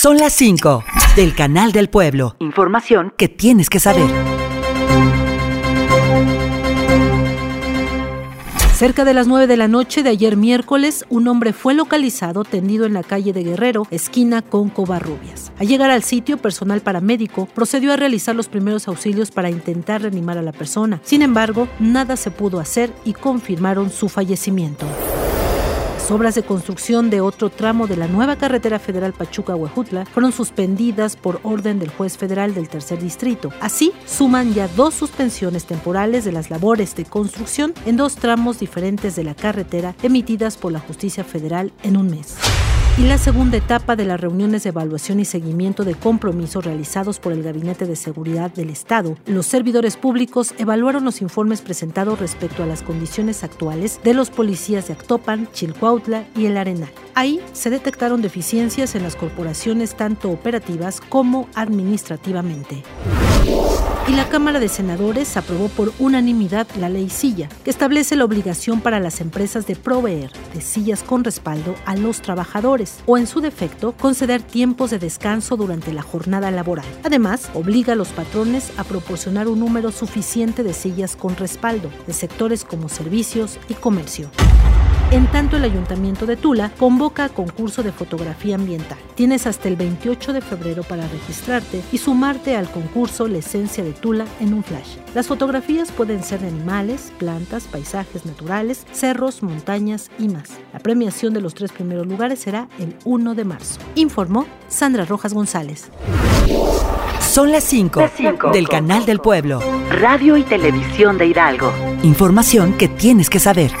Son las 5 del Canal del Pueblo. Información que tienes que saber. Cerca de las 9 de la noche de ayer miércoles, un hombre fue localizado tendido en la calle de Guerrero, esquina con Covarrubias. Al llegar al sitio, personal paramédico procedió a realizar los primeros auxilios para intentar reanimar a la persona. Sin embargo, nada se pudo hacer y confirmaron su fallecimiento obras de construcción de otro tramo de la nueva carretera federal Pachuca-Huejutla fueron suspendidas por orden del juez federal del tercer distrito. Así, suman ya dos suspensiones temporales de las labores de construcción en dos tramos diferentes de la carretera emitidas por la justicia federal en un mes y la segunda etapa de las reuniones de evaluación y seguimiento de compromisos realizados por el Gabinete de Seguridad del Estado. Los servidores públicos evaluaron los informes presentados respecto a las condiciones actuales de los policías de Actopan, Chilcuautla y El Arenal. Ahí se detectaron deficiencias en las corporaciones tanto operativas como administrativamente y la Cámara de Senadores aprobó por unanimidad la ley Silla, que establece la obligación para las empresas de proveer de sillas con respaldo a los trabajadores o, en su defecto, conceder tiempos de descanso durante la jornada laboral. Además, obliga a los patrones a proporcionar un número suficiente de sillas con respaldo de sectores como servicios y comercio. En tanto, el Ayuntamiento de Tula convoca a concurso de fotografía ambiental. Tienes hasta el 28 de febrero para registrarte y sumarte al concurso La Esencia de Tula en un flash. Las fotografías pueden ser de animales, plantas, paisajes naturales, cerros, montañas y más. La premiación de los tres primeros lugares será el 1 de marzo. Informó Sandra Rojas González. Son las 5 del Canal del Pueblo. Radio y Televisión de Hidalgo. Información que tienes que saber.